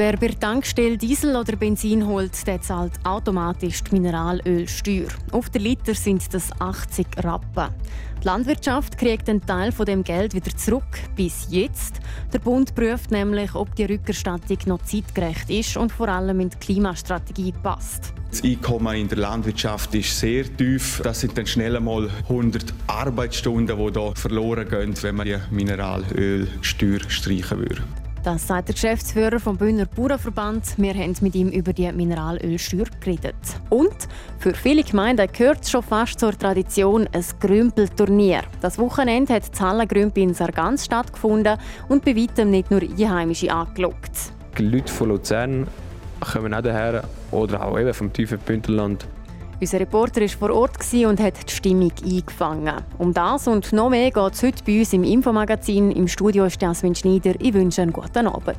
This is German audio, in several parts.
Wer bei der Tankstelle Diesel oder Benzin holt, der zahlt automatisch die Mineralölsteuer. Auf der Liter sind das 80 Rappen. Die Landwirtschaft kriegt einen Teil von dem Geld wieder zurück. Bis jetzt. Der Bund prüft nämlich, ob die Rückerstattung noch zeitgerecht ist und vor allem in die Klimastrategie passt. Das Einkommen in der Landwirtschaft ist sehr tief. Das sind dann schnell einmal 100 Arbeitsstunden, die hier verloren gehen, wenn man die Mineralölsteuer streichen würde. Das sagt der Geschäftsführer vom Bühner Bauernverband. Wir haben mit ihm über die Mineralölsteuer geredet. Und für viele Gemeinden gehört es schon fast zur Tradition ein Grümpelturnier. Das Wochenende hat das Hallengrümpel in Sargans stattgefunden und bei weitem nicht nur Einheimische angelockt. Die Leute von Luzern kommen auch daher oder auch eben vom tiefen Bündnerland unser Reporter war vor Ort und hat die Stimmung eingefangen. Um das und noch mehr geht es heute bei uns im Infomagazin. Im Studio ist Jasmin Schneider. Ich wünsche einen guten Abend.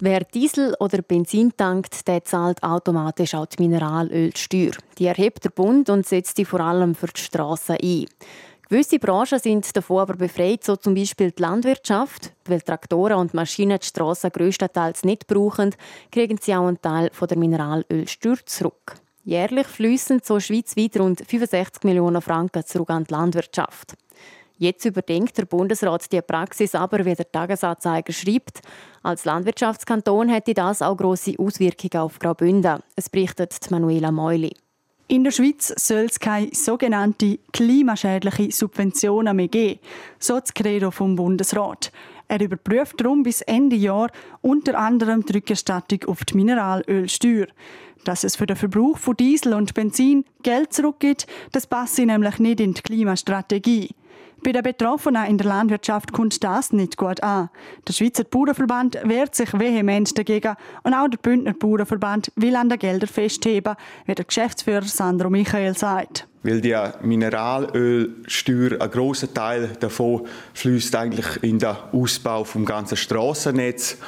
Wer Diesel oder Benzin tankt, der zahlt automatisch auch die Mineralölsteuer. Die erhebt der Bund und setzt die vor allem für die Strassen ein. Gewisse Branchen sind davon aber befreit, so zum Beispiel die Landwirtschaft. Weil Traktoren und Maschinen die Strassen grösstenteils nicht brauchen, kriegen sie auch einen Teil von der Mineralölsteuer zurück. Jährlich fließen so schweizweit rund 65 Millionen Franken zurück an die Landwirtschaft. Jetzt überdenkt der Bundesrat die Praxis aber, wie der Tagesanzeiger schreibt. Als Landwirtschaftskanton hätte das auch grosse Auswirkungen auf Graubünden. Es berichtet Manuela Meuli. In der Schweiz soll es keine sogenannte klimaschädliche Subventionen mehr geben, so das Credo vom Bundesrat. Er überprüft darum bis Ende Jahr unter anderem die Rückerstattung auf die Mineralölsteuer. Dass es für den Verbrauch von Diesel und Benzin Geld zurückgibt, das passe nämlich nicht in die Klimastrategie. Bei den Betroffenen in der Landwirtschaft kommt das nicht gut an. Der Schweizer Bauernverband wehrt sich vehement dagegen und auch der Bündner Bauernverband will an den Geldern festheben, wie der Geschäftsführer Sandro Michael sagt. Weil die Mineralölsteuer, ein grosser Teil davon fließt eigentlich in den Ausbau vom ganzen Straßennetz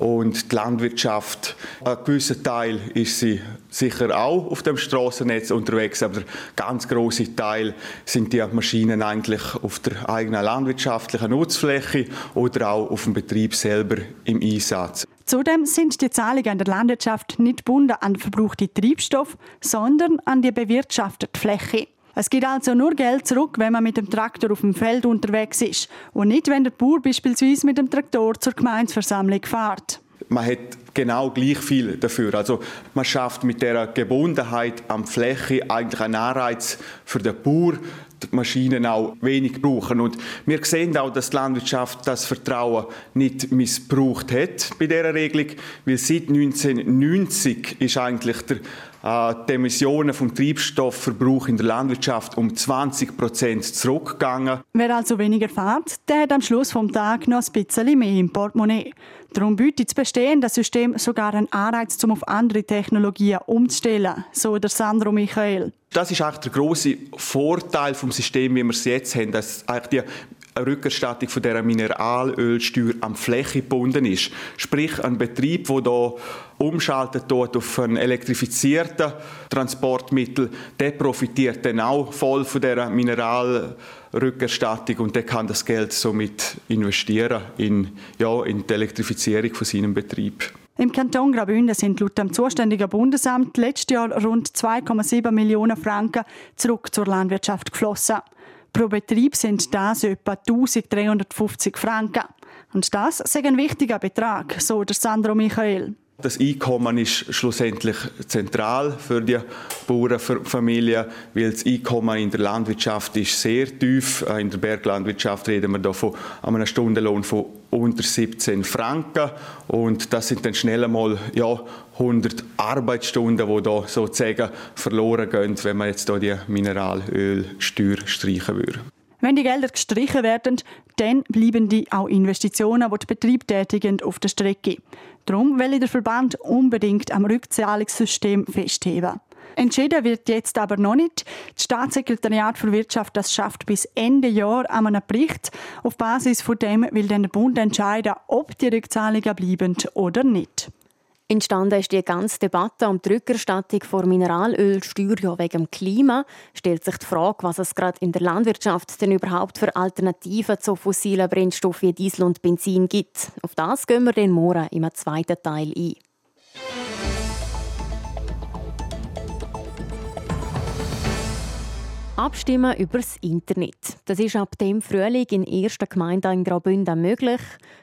und die Landwirtschaft, ein gewisser Teil ist sie sicher auch auf dem Straßennetz unterwegs, aber der ganz große Teil sind die Maschinen eigentlich auf der eigenen landwirtschaftlichen Nutzfläche oder auch auf dem Betrieb selber im Einsatz. Zudem sind die Zahlungen an der Landwirtschaft nicht gebunden an verbrauchte Treibstoff, sondern an die bewirtschaftete Fläche. Es gibt also nur Geld zurück, wenn man mit dem Traktor auf dem Feld unterwegs ist und nicht, wenn der Bauer beispielsweise mit dem Traktor zur Gemeinsversammlung fährt. Man hat genau gleich viel dafür. Also man schafft mit der Gebundenheit am Fläche eigentlich einen Anreiz für den Bauer, die Maschinen auch wenig brauchen. Und wir sehen auch, dass die Landwirtschaft das Vertrauen nicht missbraucht hat bei dieser Regelung, weil seit 1990 ist eigentlich der die Emissionen vom Treibstoffverbrauch in der Landwirtschaft um 20 Prozent zurückgegangen. Wer also weniger fährt, der hat am Schluss vom Tag noch ein bisschen mehr im Portemonnaie. Darum bietet das bestehende System sogar einen Anreiz, um auf andere Technologien umzustellen, so der Sandro Michael. Das ist eigentlich der große Vorteil vom System, wie wir es jetzt haben, dass eigentlich die Rückerstattung von der Mineralölsteuer am Fläche gebunden ist. Sprich, ein Betrieb, der hier umschaltet dort auf ein elektrifiziertes Transportmittel, der profitiert dann auch voll von der Mineralrückerstattung und der kann das Geld somit investieren in, ja, in die Elektrifizierung von seinem Betrieb. Im Kanton Graubünden sind laut dem zuständigen Bundesamt letztes Jahr rund 2,7 Millionen Franken zurück zur Landwirtschaft geflossen. Pro Betrieb sind das etwa 1350 Franken. Und das ist ein wichtiger Betrag, so der Sandro Michael. Das Einkommen ist schlussendlich zentral für die Bauernfamilie, weil das Einkommen in der Landwirtschaft ist sehr tief. Äh, in der Berglandwirtschaft reden wir da von einem Stundenlohn von unter 17 Franken und das sind dann schnell einmal ja, 100 Arbeitsstunden, die da sozusagen verloren gehen, wenn man jetzt da die Mineralölsteuer streichen würde. Wenn die Gelder gestrichen werden, dann bleiben die auch Investitionen, die die Betriebe tätigen, auf der Strecke. Darum will der Verband unbedingt am Rückzahlungssystem festheben. Entschieden wird jetzt aber noch nicht. Das Staatssekretariat für Wirtschaft das schafft bis Ende Jahr an einem Bericht. Auf Basis von dem will dann der Bund entscheiden, ob die Rückzahlungen bleiben oder nicht. Entstanden ist die ganze Debatte um die Rückerstattung von Mineralölsteuer ja wegen dem Klima. Stellt sich die Frage, was es gerade in der Landwirtschaft denn überhaupt für Alternativen zu fossilen Brennstoffen wie Diesel und Benzin gibt. Auf das gehen wir den morgen im zweiten Teil ein. Abstimmen über das Internet. Das ist ab dem Frühling in ersten Gemeinden in Graubünden möglich.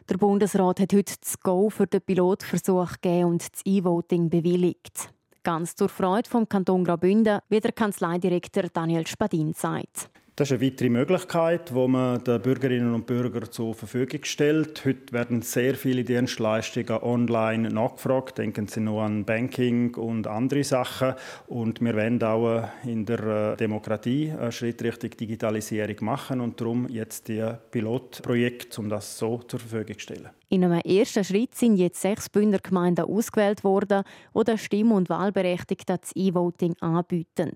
Der Bundesrat hat heute das Go für den Pilotversuch gegeben und das E-Voting bewilligt. Ganz zur Freude vom Kanton Graubünden, wie der Kanzleidirektor Daniel Spadin sagt. Das ist eine weitere Möglichkeit, die man den Bürgerinnen und Bürgern zur Verfügung stellt. Heute werden sehr viele Dienstleistungen online nachgefragt. Denken Sie nur an Banking und andere Sachen. Und wir wollen auch in der äh, Demokratie einen Schritt Richtung Digitalisierung machen und darum jetzt die Pilotprojekte, um das so zur Verfügung zu stellen. In einem ersten Schritt sind jetzt sechs Bündner Gemeinden ausgewählt worden, die den Stimm- und Wahlberechtigten das E-Voting anbieten.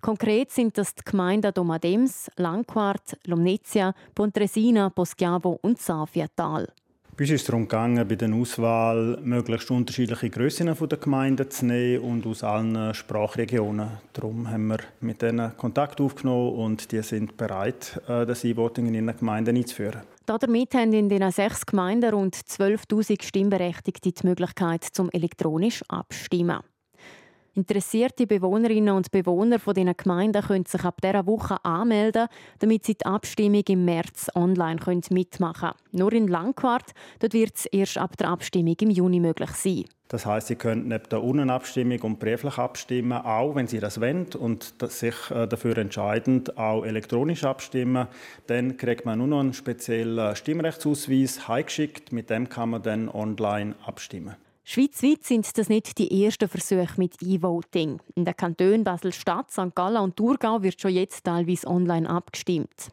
Konkret sind das die Gemeinden Domadems, Langquart, Lomnezia, Pontresina, Poschiavo und Safiatal. Bei uns ist es darum gegangen, bei der Auswahl möglichst unterschiedliche Grössen der Gemeinden zu nehmen und aus allen Sprachregionen. Darum haben wir mit denen Kontakt aufgenommen und die sind bereit, äh, das E-Voting in ihren Gemeinden einzuführen. Damit haben in den sechs Gemeinden rund 12.000 Stimmberechtigte die Möglichkeit, zum elektronisch abstimmen. Interessierte Bewohnerinnen und Bewohner von diesen Gemeinden können sich ab dieser Woche anmelden, damit sie die Abstimmung im März online mitmachen können. Nur in Langquart wird es erst ab der Abstimmung im Juni möglich sein. Das heißt, Sie können neben der Urnenabstimmung und brieflich abstimmen, auch wenn Sie das wollen und sich äh, dafür entscheiden, auch elektronisch abstimmen. Dann kriegt man nur noch einen speziellen Stimmrechtsausweis heimgeschickt. Mit dem kann man dann online abstimmen. Schweizweit sind das nicht die ersten Versuche mit E-Voting. In den Kantonen Basel-Stadt, St. Gallen und Thurgau wird schon jetzt teilweise online abgestimmt.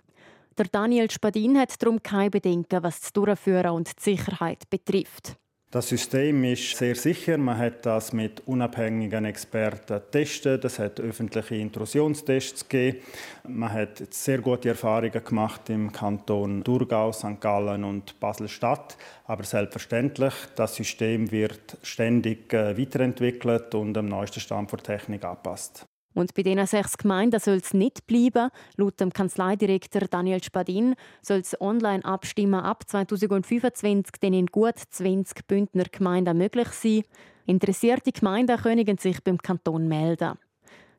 Der Daniel Spadin hat darum keine Bedenken, was das Durchführen und die Sicherheit betrifft. Das System ist sehr sicher. Man hat das mit unabhängigen Experten getestet. Es hat öffentliche Intrusionstests gegeben. Man hat sehr gute Erfahrungen gemacht im Kanton Thurgau, St. Gallen und Basel-Stadt. Aber selbstverständlich, das System wird ständig äh, weiterentwickelt und am neuesten Stand der Technik angepasst. Und bei diesen sechs Gemeinden soll es nicht bleiben. Laut dem Kanzleidirektor Daniel Spadin soll es Online-Abstimmen ab 2025 dann in gut 20 Bündner Gemeinden möglich sein. Interessierte Gemeinden können sich beim Kanton melden.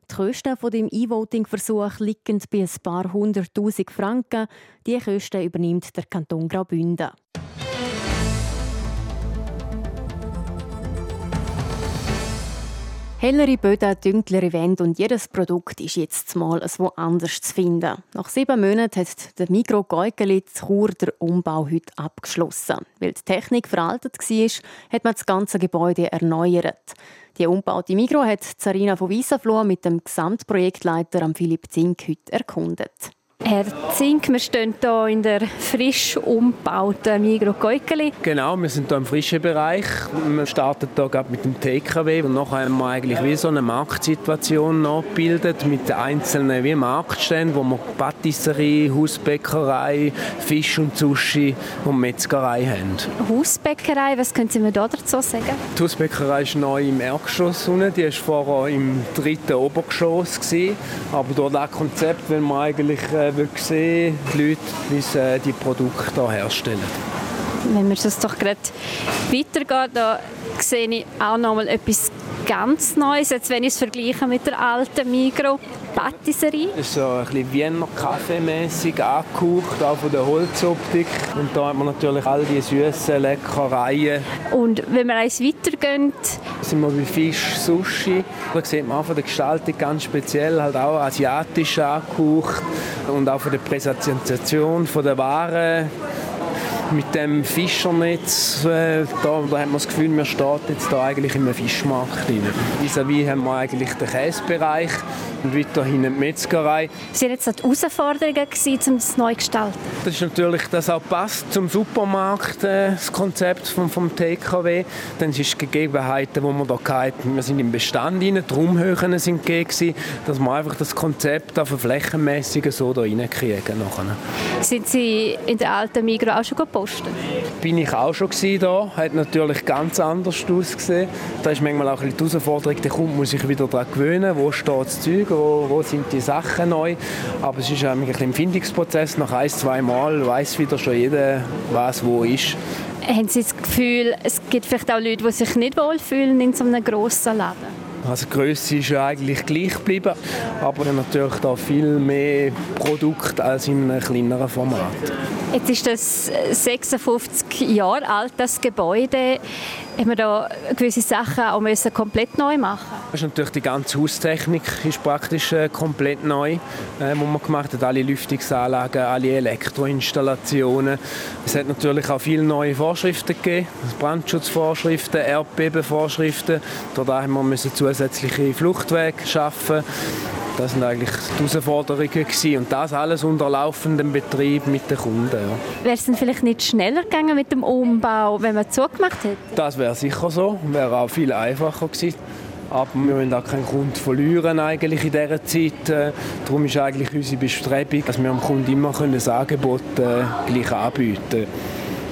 Die Kosten von dem E-Voting-Versuch liegen bei ein paar hunderttausend Franken. Die Kosten übernimmt der Kanton Graubünden. Hellere Böden, dunklere Wände und jedes Produkt ist jetzt mal woanders zu finden. Nach sieben Monaten hat der Mikro Geugeli Chur der Umbau heute abgeschlossen. Weil die Technik veraltet war, hat man das ganze Gebäude erneuert. Die umbaute Mikro hat Sarina von Wiesenfloh mit dem Gesamtprojektleiter Philipp Zink heute erkundet. Herr Zink, wir stehen hier in der frisch umgebauten Migro Keukeli. Genau, wir sind hier im frischen Bereich. Wir starten hier gerade mit dem TKW und nachher haben wir eigentlich wie so eine Marktsituation nachgebildet mit einzelnen wie Marktständen, wo wir Patisserie, Hausbäckerei, Fisch und Sushi und Metzgerei haben. Hausbäckerei, was können Sie mir da dazu sagen? Die Hausbäckerei ist neu im Erdgeschoss unten, die war vorher im dritten Obergeschoss gewesen. aber durch das Konzept, wenn wir eigentlich äh, sehen, die Leute, wie sie äh, die Produkte herstellen. Wenn wir das doch gerade weitergehen, da sehe ich auch noch mal etwas ganz Neues, jetzt wenn ich es vergleiche mit der alten Migro Patisserie. Das ist so ein bisschen Wiener Kaffeemäßig angehaucht, auch von der Holzoptik. Und da hat man natürlich all die süßen Leckereien. Und wenn wir eins weitergehen, sind wir bei Fisch, Sushi. Da sieht man auch von der Gestaltung ganz speziell, halt auch asiatisch angehaucht und auch von der Präsentation der Waren mit dem Fischernetz, äh, da, da hat man das Gefühl, man steht jetzt da eigentlich in einem Fischmarkt drin. Vis-à-vis haben wir eigentlich den Käsebereich und weiterhin die Metzgerei. Was waren jetzt die Herausforderungen, um das neu zu gestalten? Das ist natürlich, dass auch passt zum Supermarkt, äh, das Konzept vom, vom TKW. Dann sind es Gegebenheiten, die wir hier hatten. Wir sind im Bestand rein, die Raumhöhen sind gegeben, dass wir einfach das Konzept auf flächenmäßig so da reinkriegen. Sind Sie in der alten Migros auch schon gepostet? Bin ich auch schon da. Hat natürlich ganz anders ausgesehen. Da ist manchmal auch ein bisschen die Herausforderung, der Kunde muss sich wieder daran gewöhnen, wo steht das Zeug, wo, wo sind die Sachen neu. Aber es ist ein Empfindungsprozess. Nach ein, zwei Mal weiß wieder schon jeder, was wo ist. Haben Sie das Gefühl, es gibt vielleicht auch Leute, die sich nicht wohlfühlen in so einem grossen Laden? Also die Größe ist ja eigentlich gleich geblieben, aber natürlich da viel mehr Produkte als in einem kleineren Format. Jetzt ist das 56 Jahre alt, das Gebäude haben wir da gewisse Sachen auch müssen komplett neu machen das ist natürlich die ganze Haustechnik ist praktisch äh, komplett neu, äh, wo man gemacht hat. Alle Lüftungsanlagen, alle Elektroinstallationen. Es hat natürlich auch viele neue Vorschriften gegeben, Brandschutzvorschriften, Erdbebenvorschriften. Da haben wir zusätzliche Fluchtwege schaffen. Das sind eigentlich die Herausforderungen gewesen. und das alles unter laufendem Betrieb mit den Kunden. Ja. Wäre es denn vielleicht nicht schneller gegangen mit dem Umbau, wenn man zugemacht hätte? Das wäre sicher so, wäre auch viel einfacher gewesen. Aber wir wollen auch keinen Kunden verlieren eigentlich in dieser Zeit. Äh, darum ist eigentlich unsere Bestrebung, dass wir dem Kunden immer ein Angebot äh, gleich anbieten können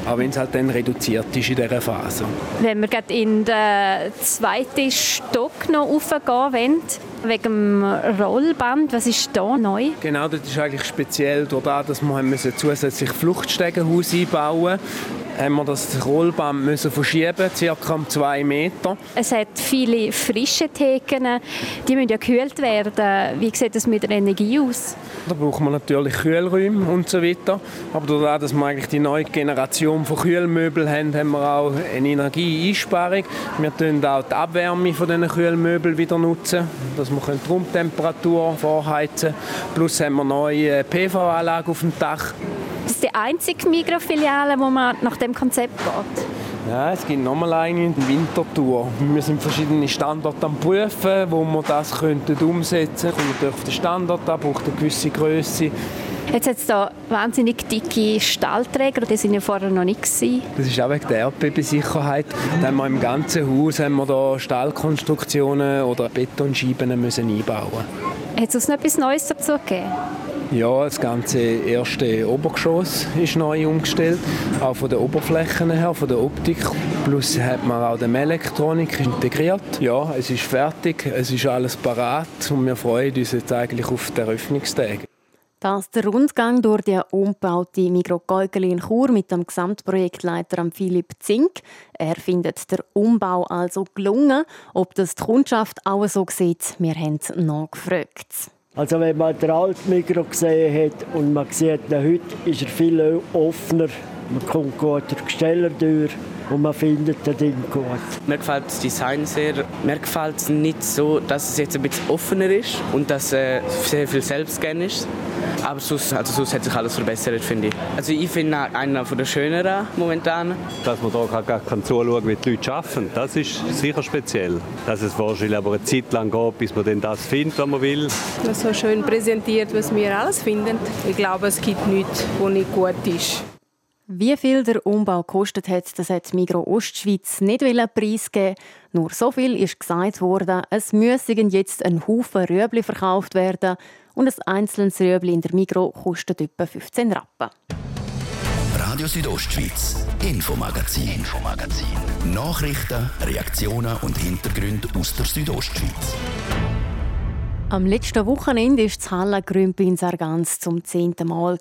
auch wenn es halt dann reduziert ist in dieser Phase. Wenn wir gerade in den zweiten Stock noch raufgehen wollen, wegen dem Rollband, was ist da neu? Genau, das ist eigentlich speziell dadurch, dass wir zusätzlich Fluchtstegenhaus einbauen haben wir das Rollband müssen verschieben, ca. um zwei Meter. Es hat viele frische Theken, die müssen ja gekühlt werden. Wie sieht das mit der Energie aus? Da braucht man natürlich Kühlräume und so weiter. Aber dadurch, dass wir eigentlich die neue Generation von Kühlmöbeln haben, haben wir auch eine Energieeinsparung. Wir nutzen auch die Abwärme von diesen Kühlmöbeln wieder nutzen, dass wir die Raumtemperatur vorheizen können. Plus haben wir neue PV-Anlage auf dem Dach. Das ist die einzige Mikrofiliale, wo man nach dem Konzept geht? Ja, es gibt nochmal eine in Winterthur. Wir sind verschiedene Standorte am prüfen, wo wir das könnten umsetzen könnten. Kommt auf den Standort an, braucht eine gewisse Größe. Jetzt hat es hier wahnsinnig dicke Stahlträger, die sind ja vorher noch nicht gewesen. Das ist auch wegen der Erdbebensicherheit. Dann haben wir im ganzen Haus haben wir da Stahlkonstruktionen oder Betonscheiben müssen einbauen. Hat es noch etwas Neues dazu gegeben? Ja, das ganze erste Obergeschoss ist neu umgestellt, auch von den Oberflächen her, von der Optik. Plus hat man auch die Elektronik integriert. Ja, es ist fertig, es ist alles parat und wir freuen uns jetzt eigentlich auf den Eröffnungstag. Das der Rundgang durch die umgebaute Migro Gäugeli in Chur mit dem Gesamtprojektleiter Philipp Zink. Er findet der Umbau also gelungen. Ob das die Kundschaft auch so sieht, wir haben nachgefragt. Also wenn man den alten Migros gesehen hat und man sieht ihn heute, ist er viel offener. Man kommt gut durch die Steller durch und man findet das Ding gut. Mir gefällt das Design sehr. Mir gefällt es nicht so, dass es jetzt ein bisschen offener ist und dass äh, sehr viel Selbstgern ist. Aber sonst, also sonst hat sich alles verbessert, finde ich. Also ich finde einer der schöneren momentan. Dass man hier gar kann zuschauen wie die Leute arbeiten, das ist sicher speziell. Dass es wahrscheinlich aber eine Zeit lang geht, bis man das findet, was man will. Das so schön präsentiert, was wir alles finden. Ich glaube, es gibt nichts, was nicht gut ist. Wie viel der Umbau gekostet hat, das hat Migro Ostschweiz nicht preisgeben. Nur so viel ist gesagt worden, es müssen jetzt ein Haufen Rüebli verkauft werden und ein einzelnes Rüebli in der Migro kostet etwa 15 Rappen. Radio Südostschweiz, Infomagazin, Infomagazin. Nachrichten, Reaktionen und Hintergründe aus der Südostschweiz. Am letzten Wochenende war das Hallengrümpi in Sargans zum zehnten Mal.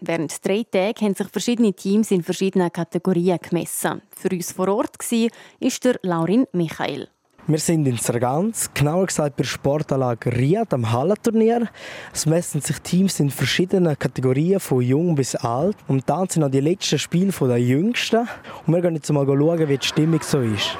Während drei Tagen haben sich verschiedene Teams in verschiedenen Kategorien gemessen. Für uns vor Ort war der Laurin Michael. Wir sind in Sargans, genauer gesagt bei der Sportanlage Riad am Hallenturnier. Es messen sich Teams in verschiedenen Kategorien, von jung bis alt. Und dann sind noch die letzten Spiele der Jüngsten. Und wir gehen jetzt mal schauen, wie die Stimmung so ist.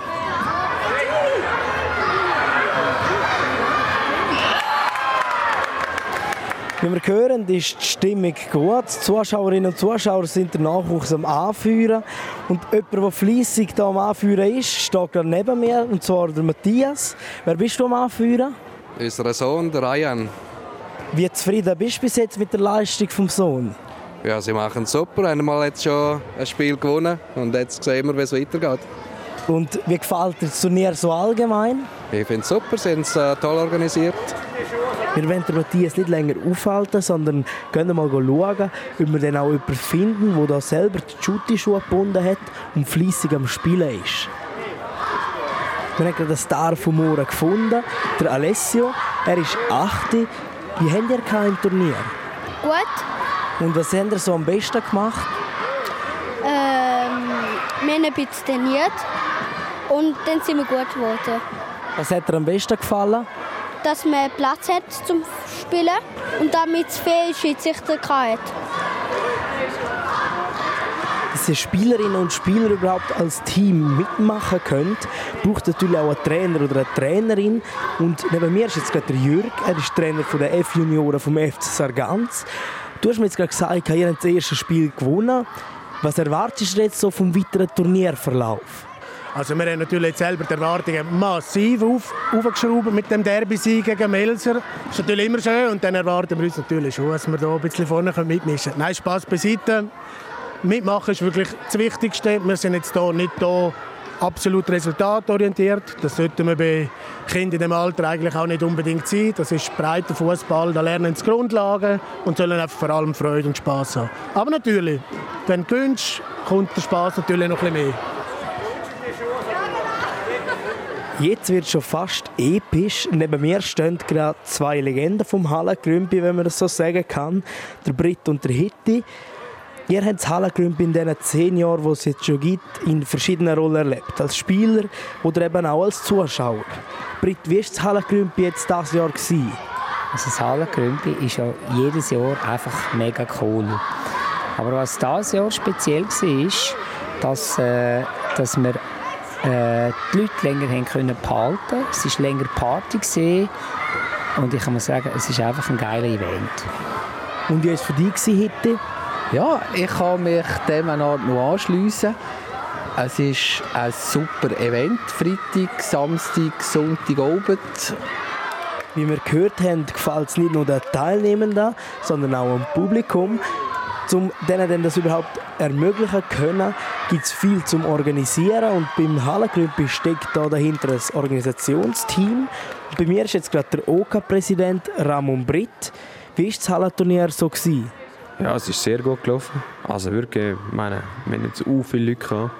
Wie wir hören, ist die Stimmung gut. Die Zuschauerinnen und Zuschauer sind der Nachwuchs am Anführen. Und jemand, der fleissig hier am Anführen ist, steht gerade neben mir, und zwar der Matthias. Wer bist du am Anführen? Unser Sohn, der Ryan. Wie zufrieden bist du bis jetzt mit der Leistung des Sohnes? Ja, sie machen es super. Haben jetzt schon ein Spiel gewonnen und jetzt sehen wir, wie es weitergeht. Und wie gefällt dir das Turnier so allgemein? Ich finde es super, sie haben es äh, toll organisiert. Wir wollen Matthias nicht länger aufhalten, sondern gehen mal schauen, ob wir dann auch jemanden finden, der da selber die Shooty-Schuhe gebunden hat und fleissig am Spielen ist. Wir haben gerade einen Star vom Mora gefunden, der Alessio. Er ist 8. Wie habt ihr im Turnier? Gut. Und was habt ihr so am besten gemacht? Ähm, wir haben ein bisschen trainiert und dann sind wir gut geworden. Was hat dir am besten gefallen? Dass man Platz hat zum Spielen und damit es viele Schiedsrichter hat. Dass die Spielerinnen und Spieler überhaupt als Team mitmachen können, braucht natürlich auch einen Trainer oder eine Trainerin. Und neben mir ist jetzt gerade der Jürg, er ist Trainer der F-Junioren vom FC Sargans. Du hast mir jetzt gerade gesagt, ihr habt das erste Spiel gewonnen. Was erwartest du jetzt so vom weiteren Turnierverlauf? Also wir haben natürlich selber die Erwartungen massiv auf, aufgeschraubt mit dem Derby-Sieg gegen Melzer. Das ist natürlich immer schön und dann erwarten wir uns natürlich schon, dass wir da ein bisschen vorne mitmischen können. Nein, Spass beiseite. Mitmachen ist wirklich das Wichtigste. Wir sind jetzt hier nicht hier absolut resultatorientiert. Das sollten wir bei Kindern in dem Alter eigentlich auch nicht unbedingt sein. Das ist breiter Fußball, da lernen sie Grundlagen und sollen einfach vor allem Freude und Spaß haben. Aber natürlich, wenn du gewinnst, kommt der Spaß natürlich noch ein bisschen mehr. Jetzt wird es schon fast episch. Neben mir stehen gerade zwei Legenden vom Hallengrümpi, wenn man das so sagen kann. Der Brit und der Hitti. Ihr habt das Hallengrümpi in diesen zehn Jahren, die es jetzt schon gibt, in verschiedenen Rollen erlebt. Als Spieler oder eben auch als Zuschauer. Brit, wie war das Hallengrümpi jetzt dieses Jahr? Gewesen? Also das Hallengrümpi ist ja jedes Jahr einfach mega cool. Aber was dieses Jahr speziell war, ist, dass, äh, dass wir äh, die Leute länger haben können behalten. Es war länger Party gewesen. und ich kann mal sagen, es ist einfach ein geiler Event. Und wie war es für dich heute? Ja, ich kann mich dem noch anschliessen. Es ist ein super Event. Freitag, Samstag, Sonntag, Abend. Wie wir gehört haben, gefällt es nicht nur den Teilnehmenden, sondern auch dem Publikum. Um denen das überhaupt ermöglichen können, gibt es viel zum Organisieren und beim Hallengrümpi steckt da dahinter ein Organisationsteam. Bei mir ist jetzt gerade der OK-Präsident Ramon Britt. Wie war das Hallenturnier so? Gewesen? Ja, es ist sehr gut gelaufen. Also wirklich, ich meine, wir haben nicht so viele Leute gehabt.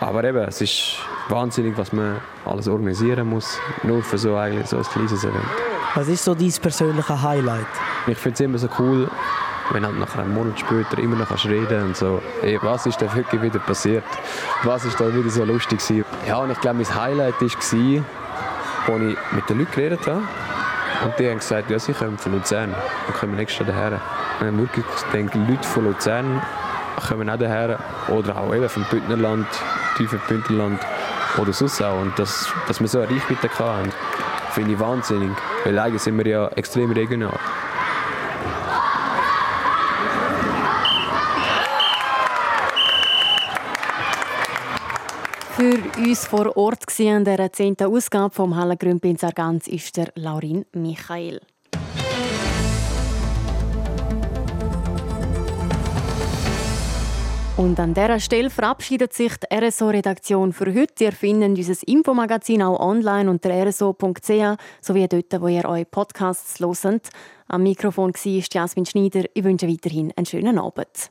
Aber eben, es ist wahnsinnig, was man alles organisieren muss, nur für so, eigentlich so ein kleines Event. Was ist so dein persönliches Highlight? Ich finde es immer so cool, wenn halt nach einem Monat später immer noch reden und so, ey, was ist da wirklich wieder passiert? Was ist da wieder so lustig gewesen? Ja, und ich glaube, mein Highlight war, als ich mit den Leuten geredet habe. Und die haben gesagt, ja, sie kommen von Luzern und kommen nächstes Jahr daher. Und dann wirklich denke, Leute von Luzern kommen auch daher oder auch eben vom Bündnerland, tiefen Bündnerland oder sonst auch. Und das, dass wir so eine Reichweite haben, finde ich wahnsinnig. Weil eigentlich sind wir ja extrem regional. Für uns vor Ort an der 10. Ausgabe vom Hallengrümpi in Sargans ist der Laurin Michael. Und an dieser Stelle verabschiedet sich die RSO-Redaktion für heute. Ihr findet unser Infomagazin auch online unter rso.ch sowie dort, wo ihr eure Podcasts hört. Am Mikrofon war Jasmin Schneider. Ich wünsche weiterhin einen schönen Abend.